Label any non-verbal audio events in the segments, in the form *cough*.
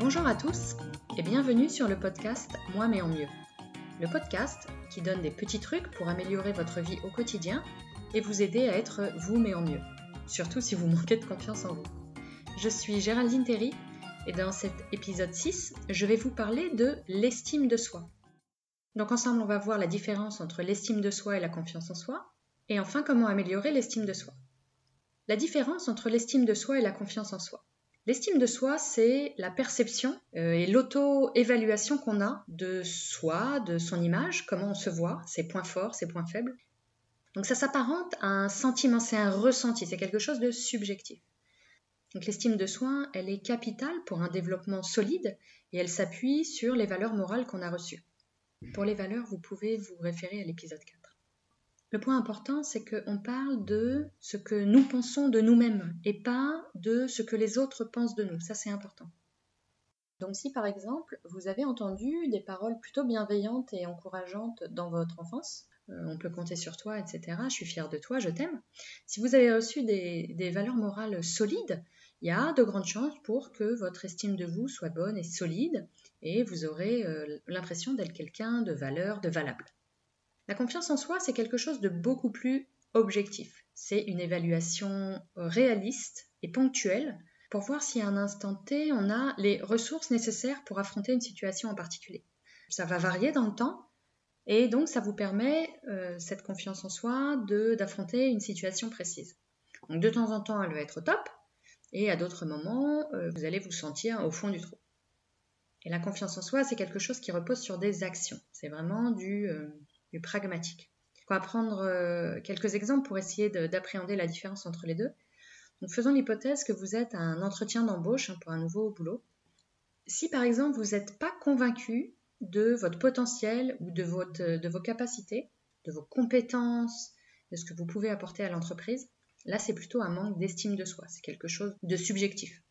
Bonjour à tous et bienvenue sur le podcast Moi mais en mieux. Le podcast qui donne des petits trucs pour améliorer votre vie au quotidien et vous aider à être vous mais en mieux, surtout si vous *laughs* manquez de confiance en vous. Je suis Géraldine Terry et dans cet épisode 6, je vais vous parler de l'estime de soi. Donc ensemble, on va voir la différence entre l'estime de soi et la confiance en soi, et enfin comment améliorer l'estime de soi. La différence entre l'estime de soi et la confiance en soi. L'estime de soi, c'est la perception euh, et l'auto-évaluation qu'on a de soi, de son image, comment on se voit, ses points forts, ses points faibles. Donc ça s'apparente à un sentiment, c'est un ressenti, c'est quelque chose de subjectif. Donc l'estime de soi, elle est capitale pour un développement solide et elle s'appuie sur les valeurs morales qu'on a reçues. Pour les valeurs, vous pouvez vous référer à l'épisode 4. Le point important, c'est qu'on parle de ce que nous pensons de nous-mêmes et pas de ce que les autres pensent de nous. Ça, c'est important. Donc si par exemple, vous avez entendu des paroles plutôt bienveillantes et encourageantes dans votre enfance, euh, on peut compter sur toi, etc., je suis fière de toi, je t'aime, si vous avez reçu des, valeurs morales solides, il y a de grandes chances pour que votre estime de vous soit bonne et solide et vous aurez euh, l'impression d'être quelqu'un de valeur, de valable. La confiance en soi, c'est quelque chose de beaucoup plus objectif. C'est une évaluation euh, réaliste et ponctuelle pour voir si à un instant T, on a les ressources nécessaires pour affronter une situation en particulier. Ça va varier dans le temps et donc ça vous permet, euh, cette confiance en soi, d'affronter une situation précise. Donc de temps en temps, elle va être top et à d'autres moments, euh, vous allez vous sentir au fond du trou. Et la confiance en soi, c'est quelque chose qui repose sur des actions. C'est vraiment du, du pragmatique. On va prendre euh, quelques exemples pour essayer d'appréhender la différence entre les deux. Donc, faisons l'hypothèse que vous êtes à un entretien d'embauche hein, pour un nouveau boulot. Si par exemple vous n'êtes pas convaincu de votre potentiel ou de, votre, de vos capacités, de vos compétences, de ce que vous pouvez apporter à l'entreprise, là c'est plutôt un manque d'estime de soi, c'est quelque chose de subjectif.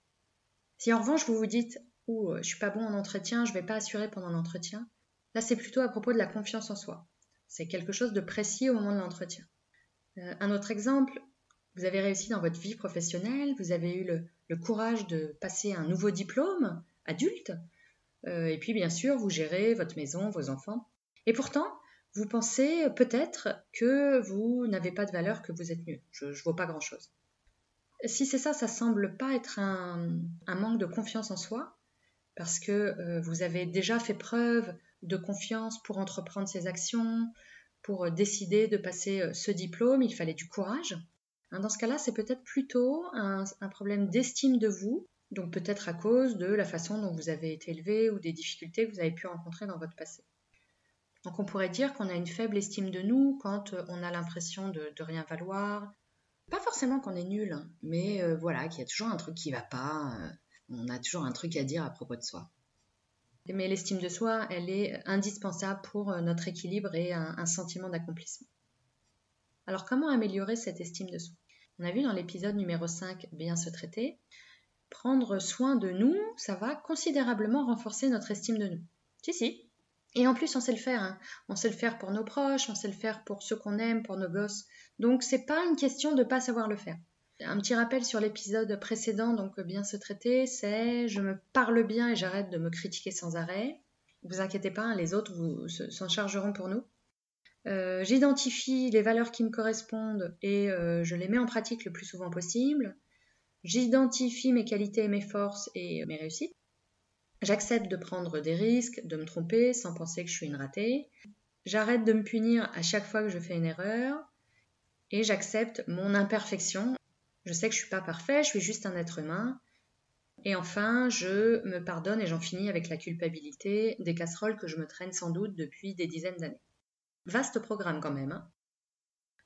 Si en revanche vous vous dites ou je suis pas bon en entretien, je vais pas assurer pendant l'entretien, là c'est plutôt à propos de la confiance en soi. C'est quelque chose de précis au moment de l'entretien. Euh, un autre exemple, vous avez réussi dans votre vie professionnelle, vous avez eu le, courage de passer un nouveau diplôme adulte, euh, et puis bien sûr, vous gérez votre maison, vos enfants. Et pourtant, vous pensez peut-être que vous n'avez pas de valeur, que vous êtes nul. Je ne vaux pas grand-chose. Si c'est ça, ça semble pas être un, manque de confiance en soi, parce que euh, vous avez déjà fait preuve de confiance pour entreprendre ses actions, pour euh, décider de passer euh, ce diplôme, il fallait du courage. Hein, dans ce cas-là, c'est peut-être plutôt un, problème d'estime de vous, donc peut-être à cause de la façon dont vous avez été élevé ou des difficultés que vous avez pu rencontrer dans votre passé. Donc on pourrait dire qu'on a une faible estime de nous quand euh, on a l'impression de, rien valoir. Pas forcément qu'on est nul, hein, mais voilà, qu'il y a toujours un truc qui va pas, on a toujours un truc à dire à propos de soi. Mais l'estime de soi, elle est indispensable pour euh, notre équilibre et un, sentiment d'accomplissement. Alors comment améliorer cette estime de soi? On a vu dans l'épisode numéro 5, Bien se traiter, prendre soin de nous, ça va considérablement renforcer notre estime de nous. Si, si. Et en plus, on sait le faire. Hein. On sait le faire pour nos proches, on sait le faire pour ceux qu'on aime, pour nos gosses. Donc, c'est pas une question de pas savoir le faire. Un petit rappel sur l'épisode précédent, donc bien se traiter, c'est je me parle bien et j'arrête de me critiquer sans arrêt. Vous inquiétez pas, hein, les autres s'en chargeront pour nous. Euh, j'identifie les valeurs qui me correspondent et euh, je les mets en pratique le plus souvent possible. J'identifie mes qualités et mes forces et mes réussites. J'accepte de prendre des risques, de me tromper sans penser que je suis une ratée. J'arrête de me punir à chaque fois que je fais une erreur. Et j'accepte mon imperfection je sais que je suis pas parfait, je suis juste un être humain. Et enfin, je me pardonne et j'en finis avec la culpabilité des casseroles que je me traîne sans doute depuis des dizaines d'années. Vaste programme quand même. Hein.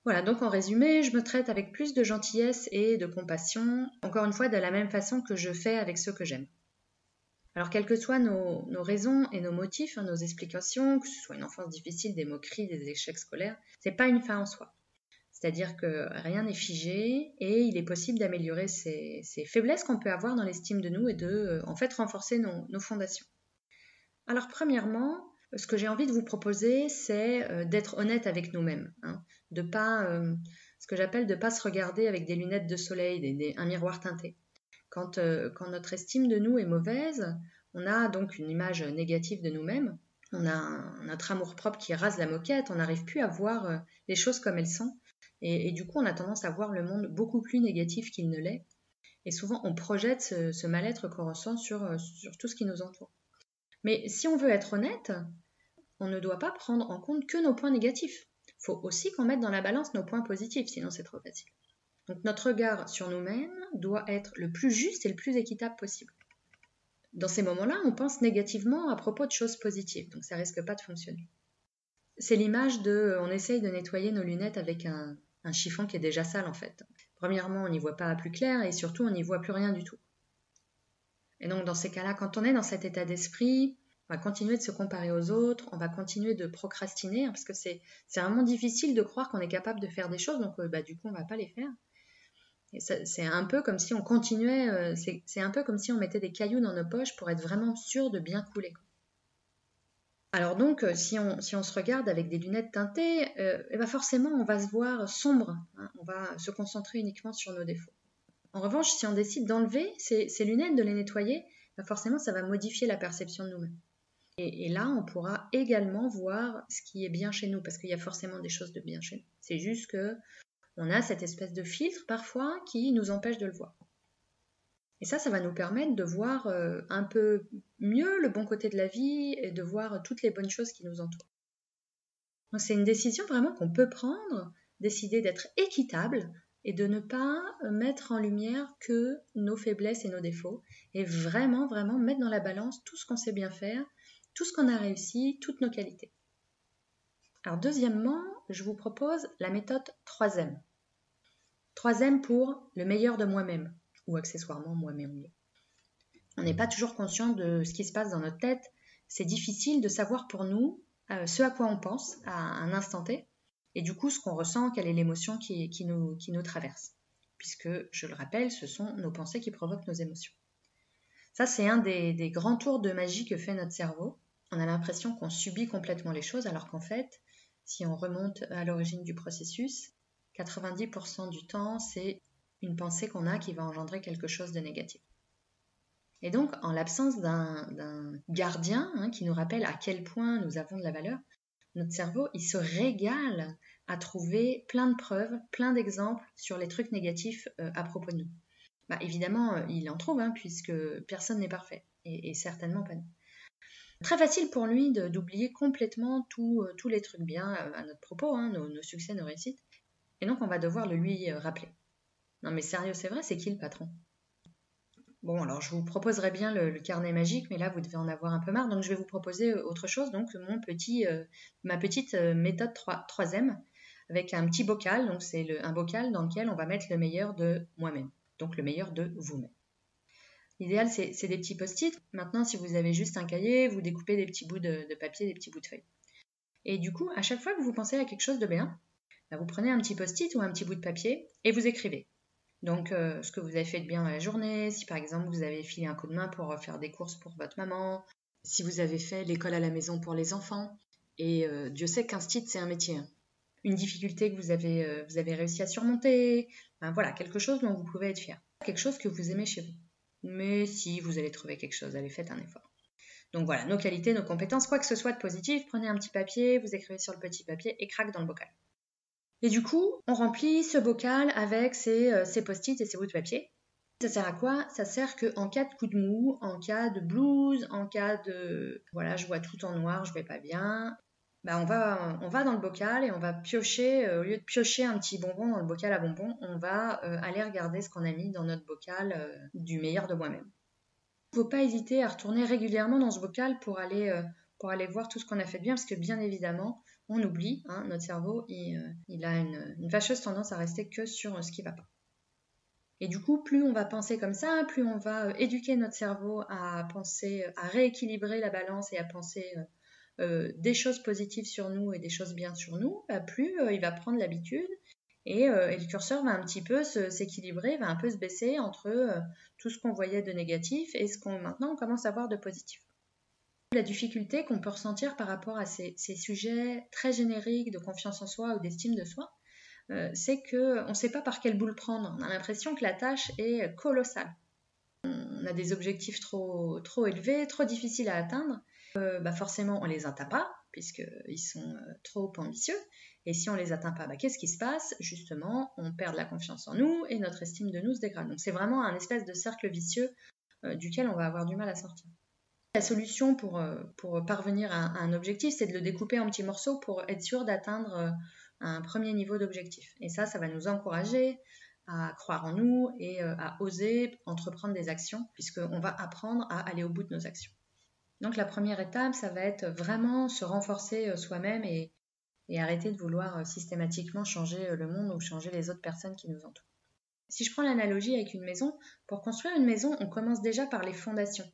voilà, donc en résumé, je me traite avec plus de gentillesse et de compassion, encore une fois de la même façon que je fais avec ceux que j'aime. Alors, quelles que soient nos, raisons et nos motifs, hein, nos explications, que ce soit une enfance difficile, des moqueries, des échecs scolaires, c'est pas une fin en soi. C'est-à-dire que rien n'est figé et il est possible d'améliorer ces, faiblesses qu'on peut avoir dans l'estime de nous et de euh, en fait renforcer nos, fondations. Alors premièrement, ce que j'ai envie de vous proposer, c'est euh, d'être honnête avec nous-mêmes, hein. de pas euh, ce que j'appelle de pas se regarder avec des lunettes de soleil, un miroir teinté. Quand, notre estime de nous est mauvaise, On a donc une image négative de nous-mêmes, on a notre amour-propre qui rase la moquette, on n'arrive plus à voir les choses comme elles sont, et, du coup on a tendance à voir le monde beaucoup plus négatif qu'il ne l'est, et souvent on projette ce, mal-être qu'on ressent sur, euh, sur tout ce qui nous entoure. Mais si on veut être honnête, on ne doit pas prendre en compte que nos points négatifs. Il faut aussi qu'on mette dans la balance nos points positifs, sinon c'est trop facile. Donc notre regard sur nous-mêmes doit être le plus juste et le plus équitable possible. Dans ces moments-là, on pense négativement à propos de choses positives, donc ça risque pas de fonctionner. C'est l'image de on essaye de nettoyer nos lunettes avec un, chiffon qui est déjà sale en fait. Premièrement, on n'y voit pas plus clair et surtout on n'y voit plus rien du tout. Et donc dans ces cas-là, quand on est dans cet état d'esprit, on va continuer de se comparer aux autres, on va continuer de procrastiner, hein, parce que c'est vraiment difficile de croire qu'on est capable de faire des choses, donc euh, bah, du coup on ne va pas les faire. C'est un peu comme si on continuait, euh, c'est un peu comme si on mettait des cailloux dans nos poches pour être vraiment sûr de bien couler. Alors donc, euh, si on, se regarde avec des lunettes teintées, euh, eh ben forcément, on va se voir sombre, hein. on va se concentrer uniquement sur nos défauts. En revanche, si on décide d'enlever ces, lunettes, de les nettoyer, ben forcément, ça va modifier la perception de nous-mêmes. Et, et, là, on pourra également voir ce qui est bien chez nous, parce qu'il y a forcément des choses de bien chez nous. C'est juste que on a cette espèce de filtre parfois qui nous empêche de le voir. Et ça, ça va nous permettre de voir euh, un peu mieux le bon côté de la vie et de voir toutes les bonnes choses qui nous entourent. C'est une décision vraiment qu'on peut prendre, décider d'être équitable et de ne pas mettre en lumière que nos faiblesses et nos défauts, et vraiment, vraiment mettre dans la balance tout ce qu'on sait bien faire, tout ce qu'on a réussi, toutes nos qualités. Alors deuxièmement, je vous propose la méthode 3M. 3M pour le meilleur de moi-même, ou accessoirement moi-même. On n'est pas toujours conscient de ce qui se passe dans notre tête. C'est difficile de savoir pour nous euh, ce à quoi on pense à un instant T, et du coup ce qu'on ressent, quelle est l'émotion qui, nous, traverse. Puisque, je le rappelle, ce sont nos pensées qui provoquent nos émotions. Ça, c'est un des, des grands tours de magie que fait notre cerveau. On a l'impression qu'on subit complètement les choses, alors qu'en fait, si on remonte à l'origine du processus, 90% du temps, c'est une pensée qu'on a qui va engendrer quelque chose de négatif. Et donc, en l'absence d'un gardien hein, qui nous rappelle à quel point nous avons de la valeur, notre cerveau, il se régale à trouver plein de preuves, plein d'exemples sur les trucs négatifs euh, à propos de nous. Bah, évidemment, euh, il en trouve, hein, puisque personne n'est parfait, et, certainement pas nous. Très facile pour lui d'oublier complètement euh, tous les trucs bien à notre propos, hein, nos, succès, nos réussites. Et donc on va devoir le lui rappeler. Non mais sérieux, c'est vrai, c'est qui le patron? Bon, alors je vous proposerai bien le, carnet magique, mais là vous devez en avoir un peu marre, donc je vais vous proposer autre chose, donc mon petit, ma petite méthode 3, 3M, avec un petit bocal, donc c'est un bocal dans lequel on va mettre le meilleur de moi-même, donc le meilleur de vous-même. L'idéal, c'est des petits post-it. Maintenant, si vous avez juste un cahier, vous découpez des petits bouts de, papier, des petits bouts de feuilles. Et du coup, à chaque fois que vous pensez à quelque chose de bien, bah, vous prenez un petit post-it ou un petit bout de papier et vous écrivez. Donc, euh, ce que vous avez fait de bien dans la journée, si par exemple vous avez filé un coup de main pour faire des courses pour votre maman, si vous avez fait l'école à la maison pour les enfants, et euh, Dieu sait qu'un stit, c'est un métier. Hein. Une difficulté que vous avez, euh, vous avez réussi à surmonter, ben voilà, quelque chose dont vous pouvez être fier. Quelque chose que vous aimez chez vous. Mais si vous allez trouver quelque chose, allez faites un effort. Donc voilà, nos qualités, nos compétences, quoi que ce soit de positif, prenez un petit papier, vous écrivez sur le petit papier et craque dans le bocal. Et du coup, on remplit ce bocal avec ses, euh, post-it et ses bouts de papier. Ça sert à quoi? Ça sert qu'en cas de coup de mou, en cas de blues, en cas de voilà, je vois tout en noir, je vais pas bien, bah, on, va, on va dans le bocal et on va piocher, euh, au lieu de piocher un petit bonbon dans le bocal à bonbons, on va euh, aller regarder ce qu'on a mis dans notre bocal du meilleur de moi-même. Il ne faut pas hésiter à retourner régulièrement dans ce bocal pour aller, pour aller voir tout ce qu'on a fait de bien, parce que bien évidemment, on oublie, hein, notre cerveau, il, il a une, fâcheuse tendance à rester que sur ce qui ne va pas. Et du coup, plus on va penser comme ça, plus on va éduquer notre cerveau à penser, à rééquilibrer la balance et à penser euh, des choses positives sur nous et des choses bien sur nous, bah, plus euh, il va prendre l'habitude euh, et, le curseur va un petit peu s'équilibrer, va un peu se baisser entre tout ce qu'on voyait de négatif et ce qu'on maintenant commence à voir de positif. La difficulté qu'on peut ressentir par rapport à ces, sujets très génériques de confiance en soi ou d'estime de soi, c'est qu'on ne sait pas par quelle boule prendre. On a l'impression que la tâche est colossale. On a des objectifs trop, élevés, trop difficiles à atteindre, euh, bah forcément on les atteint pas, puisqu'ils sont euh, trop ambitieux. Et si on les atteint pas, bah, qu'est-ce qui se passe? Justement, on perd la confiance en nous et notre estime de nous se dégrade. Donc c'est vraiment un espèce de cercle vicieux euh, duquel on va avoir du mal à sortir. La solution pour, pour parvenir à, un objectif, c'est de le découper en petits morceaux pour être sûr d'atteindre un premier niveau d'objectif. Et ça, ça va nous encourager à croire en nous et à oser entreprendre des actions, puisqu'on va apprendre à aller au bout de nos actions. Donc la première étape, ça va être vraiment se renforcer euh, soi-même et, arrêter de vouloir euh, systématiquement changer euh, le monde ou changer les autres personnes qui nous entourent. Si je prends l'analogie avec une maison, pour construire une maison, on commence déjà par les fondations.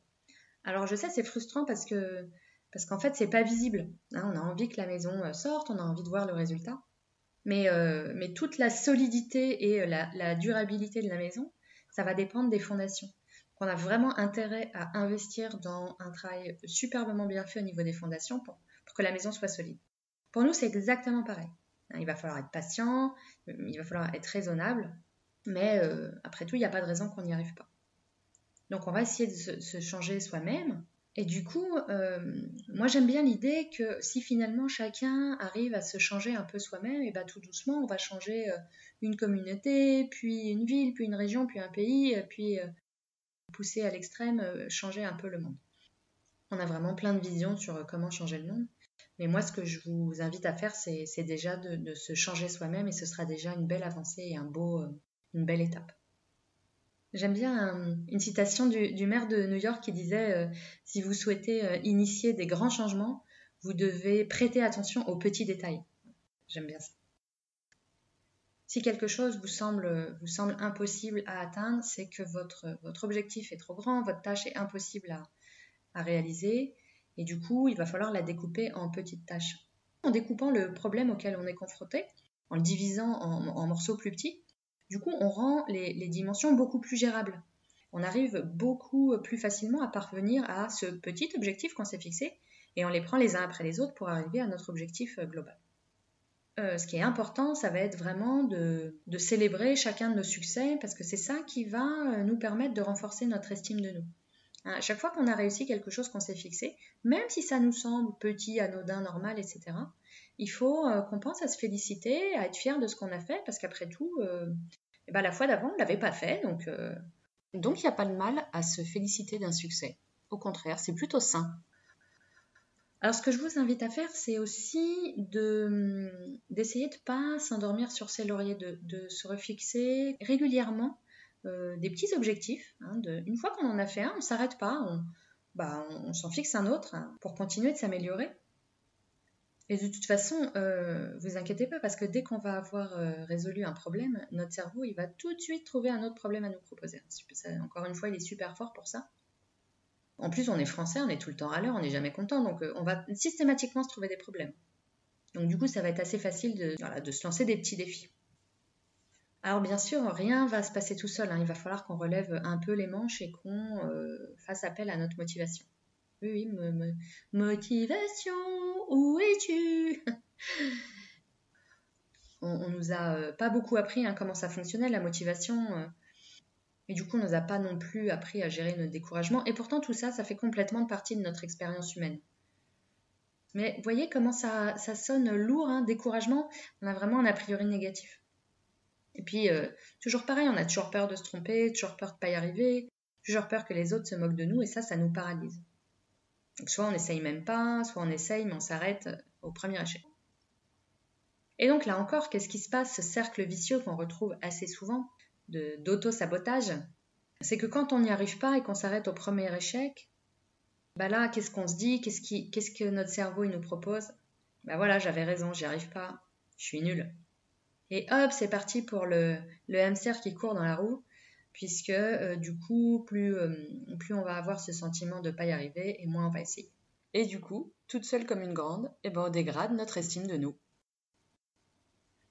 Alors je sais, c'est frustrant parce que parce qu'en fait, c'est pas visible. Hein. on a envie que la maison sorte, on a envie de voir le résultat. Mais, mais toute la solidité et la durabilité de la maison, ça va dépendre des fondations qu'on a vraiment intérêt à investir dans un travail superbement bien fait au niveau des fondations pour, que la maison soit solide. Pour nous, c'est exactement pareil. Il va falloir être patient, il va falloir être raisonnable, mais euh, après tout, il n'y a pas de raison qu'on n'y arrive pas. Donc on va essayer de se, changer soi-même. Et du coup, euh, moi j'aime bien l'idée que si finalement chacun arrive à se changer un peu soi-même, et bien tout doucement on va changer euh, une communauté, puis une ville, puis une région, puis un pays, puis pousser à l'extrême, euh, changer un peu le monde. On a vraiment plein de visions sur euh, comment changer le monde. Mais moi, ce que je vous invite à faire, c'est déjà de, se changer soi-même et ce sera déjà une belle avancée et euh, une belle étape. J'aime bien une citation du, maire de New York qui disait Si vous souhaitez initier des grands changements, vous devez prêter attention aux petits détails. J'aime bien ça. Si quelque chose vous semble, impossible à atteindre, c'est que votre objectif est trop grand, votre tâche est impossible à, réaliser, et du coup, il va falloir la découper en petites tâches. En découpant le problème auquel on est confronté, en le divisant en, morceaux plus petits, du coup, on rend les, dimensions beaucoup plus gérables. On arrive beaucoup plus facilement à parvenir à ce petit objectif qu'on s'est fixé, et on les prend les uns après les autres pour arriver à notre objectif global. Euh, ce qui est important, ça va être vraiment de, célébrer chacun de nos succès parce que c'est ça qui va euh, nous permettre de renforcer notre estime de nous. Hein, chaque fois qu'on a réussi quelque chose qu'on s'est fixé, même si ça nous semble petit, anodin, normal, etc., il faut euh, qu'on pense à se féliciter, à être fier de ce qu'on a fait parce qu'après tout, eh ben, la fois d'avant, on ne l'avait pas fait. Donc, donc il n'y a pas de mal à se féliciter d'un succès. Au contraire, c'est plutôt sain. Alors ce que je vous invite à faire, c'est aussi d'essayer de ne pas s'endormir sur ses lauriers, de, se refixer régulièrement euh, des petits objectifs. Hein, une fois qu'on en a fait un, on ne s'arrête pas, on, bah, on, s'en fixe un autre hein, pour continuer de s'améliorer. Et de toute façon, euh, vous inquiétez pas parce que dès qu'on va avoir euh, résolu un problème, notre cerveau il va tout de suite trouver un autre problème à nous proposer. encore une fois, il est super fort pour ça. En plus, on est français, on est tout le temps à l'heure, on n'est jamais content, donc euh, on va systématiquement se trouver des problèmes. Donc du coup, ça va être assez facile de, se lancer des petits défis. Alors bien sûr, rien va se passer tout seul, hein. il va falloir qu'on relève un peu les manches et qu'on euh, fasse appel à notre motivation. Oui, motivation, où es-tu? *laughs* On, nous a euh, pas beaucoup appris hein, comment ça fonctionnait la motivation. Et du coup, on nous a pas non plus appris à gérer notre découragement. Et pourtant, tout ça, ça fait complètement partie de notre expérience humaine. Mais voyez comment ça, sonne lourd, hein, découragement. On a vraiment un a priori négatif. Et puis, euh, toujours pareil, on a toujours peur de se tromper, toujours peur de pas y arriver, toujours peur que les autres se moquent de nous, et ça, ça nous paralyse. Donc, soit on n'essaye même pas, soit on essaye, mais on s'arrête au premier échec. Et donc là encore, qu'est-ce qui se passe, ce cercle vicieux qu'on retrouve assez souvent d'auto-sabotage, c'est que quand on n'y arrive pas et qu'on s'arrête au premier échec, bah là, qu'est-ce qu'on se dit? Qu'est-ce qu'est-ce que notre cerveau il nous propose? Bah voilà, j'avais raison, j'y arrive pas, je suis nul. Et hop, c'est parti pour le, le, hamster qui court dans la roue, puisque euh, du coup, plus, euh, plus on va avoir ce sentiment de ne pas y arriver, et moins on va essayer. Et du coup, toute seule comme une grande, eh ben on dégrade notre estime de nous.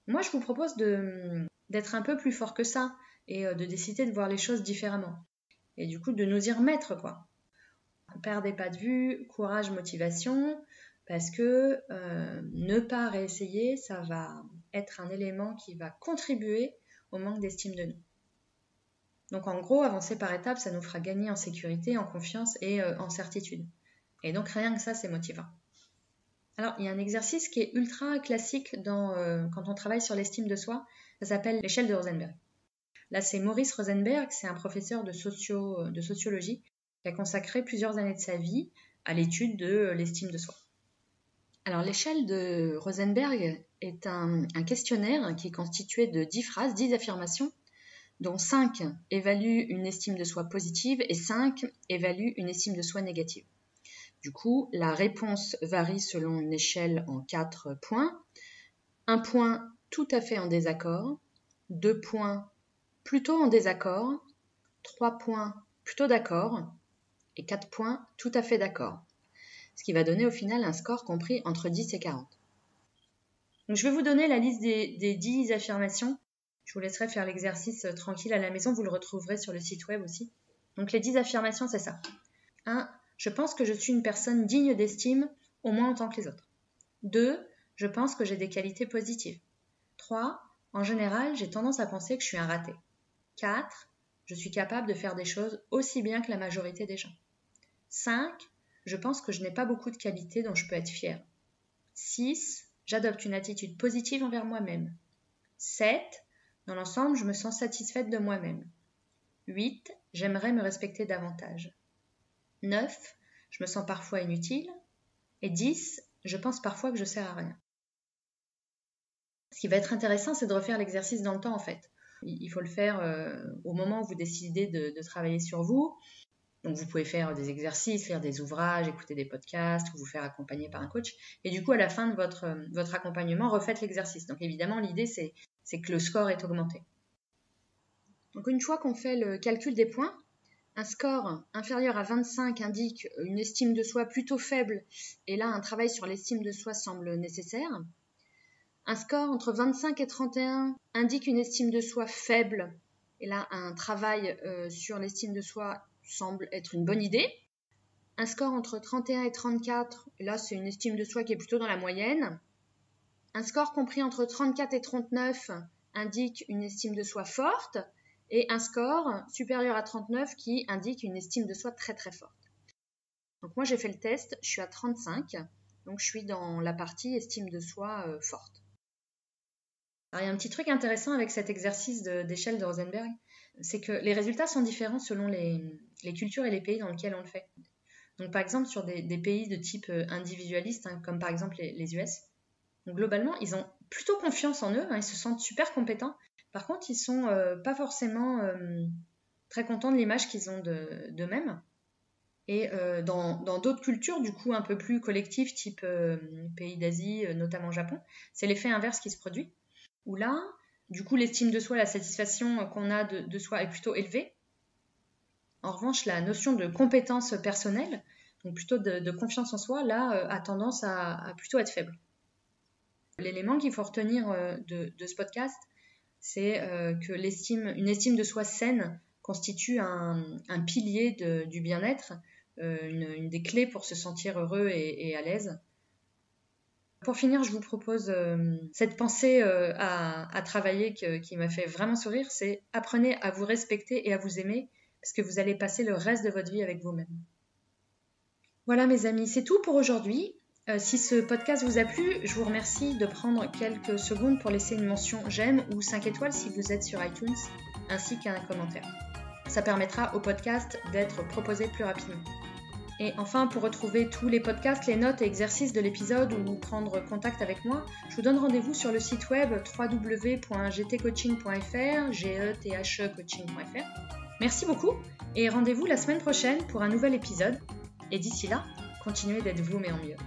Moi, je vous propose d'être un peu plus fort que ça et euh, de décider de voir les choses différemment. Et du coup, de nous y remettre, quoi. Perdez pas de vue, courage, motivation, parce que ne pas réessayer, ça va être un élément qui va contribuer au manque d'estime de nous. Donc en gros, avancer par étapes, ça nous fera gagner en sécurité, en confiance et euh, en certitude. Et donc rien que ça, c'est motivant. Alors, il y a un exercice qui est ultra classique euh, quand on travaille sur l'estime de soi. Ça s'appelle l'échelle de Rosenberg. Là, c'est Maurice Rosenberg, c'est un professeur de, de sociologie qui a consacré plusieurs années de sa vie à l'étude de l'estime de soi. Alors, l'échelle de Rosenberg est un, questionnaire qui est constitué de 10 phrases, 10 affirmations, dont 5 évaluent une estime de soi positive et 5 évaluent une estime de soi négative. Du coup, la réponse varie selon une échelle en 4 points. Un point tout à fait en désaccord, deux points plutôt en désaccord, trois points plutôt d'accord et quatre points tout à fait d'accord. Ce qui va donner au final un score compris entre 10 et 40. Donc, je vais vous donner la liste des, des 10 affirmations. Je vous laisserai faire l'exercice euh, tranquille à la maison, vous le retrouverez sur le site web aussi. Donc les 10 affirmations, c'est ça. 1. Je pense que je suis une personne digne d'estime, au moins autant que les autres. 2. Je pense que j'ai des qualités positives. 3. En général, j'ai tendance à penser que je suis un raté. 4. Je suis capable de faire des choses aussi bien que la majorité des gens. 5. Je pense que je n'ai pas beaucoup de qualités dont je peux être fière. 6. J'adopte une attitude positive envers moi-même. 7. Dans l'ensemble, je me sens satisfaite de moi-même. 8. J'aimerais me respecter davantage. 9. Je me sens parfois inutile. Et 10. Je pense parfois que je sers à rien. Ce qui va être intéressant, c'est de refaire l'exercice dans le temps en fait. Il faut le faire euh, au moment où vous décidez de, travailler sur vous. Donc vous pouvez faire des exercices, faire des ouvrages, écouter des podcasts ou vous faire accompagner par un coach. Et du coup, à la fin de votre, votre accompagnement, refaites l'exercice. Donc évidemment, l'idée, c'est que le score est augmenté. Donc une fois qu'on fait le calcul des points, un score inférieur à 25 indique une estime de soi plutôt faible et là un travail sur l'estime de soi semble nécessaire. Un score entre 25 et 31 indique une estime de soi faible. Et là, un travail euh, sur l'estime de soi semble être une bonne idée. Un score entre 31 et 34, là, c'est une estime de soi qui est plutôt dans la moyenne. Un score compris entre 34 et 39 indique une estime de soi forte. Et un score supérieur à 39 qui indique une estime de soi très très forte. Donc moi j'ai fait le test, je suis à 35, donc je suis dans la partie estime de soi euh, forte. Alors, il y a un petit truc intéressant avec cet exercice d'échelle de, Rosenberg, c'est que les résultats sont différents selon les, cultures et les pays dans lesquels on le fait. Donc, par exemple, sur des, pays de type euh, individualiste, hein, comme par exemple les, US, globalement, ils ont plutôt confiance en eux, hein, ils se sentent super compétents. Par contre, ils sont euh, pas forcément euh, très contents de l'image qu'ils ont d'eux-mêmes. Et dans d'autres cultures, du coup, un peu plus collectives, type pays d'Asie, notamment Japon, c'est l'effet inverse qui se produit où là, du coup, l'estime de soi, la satisfaction qu'on a de, soi est plutôt élevée. En revanche, la notion de compétence personnelle, donc plutôt de, confiance en soi, là, euh, a tendance à, plutôt être faible. L'élément qu'il faut retenir euh, de, ce podcast, c'est euh, que l'estime, une estime de soi saine constitue un, pilier du bien-être, une, des clés pour se sentir heureux et à l'aise. Pour finir, je vous propose euh, cette pensée euh, à, travailler qui m'a fait vraiment sourire, c'est apprenez à vous respecter et à vous aimer parce que vous allez passer le reste de votre vie avec vous-même. Voilà mes amis, c'est tout pour aujourd'hui. Euh, si ce podcast vous a plu, je vous remercie de prendre quelques secondes pour laisser une mention j'aime ou 5 étoiles si vous êtes sur iTunes, ainsi qu'un commentaire. Ça permettra au podcast d'être proposé plus rapidement. Et enfin, pour retrouver tous les podcasts, les notes et exercices de l'épisode ou prendre contact avec moi, je vous donne rendez-vous sur le site web www.gtcoaching.fr. Merci beaucoup et rendez-vous la semaine prochaine pour un nouvel épisode. Et d'ici là, continuez d'être vous mais en mieux.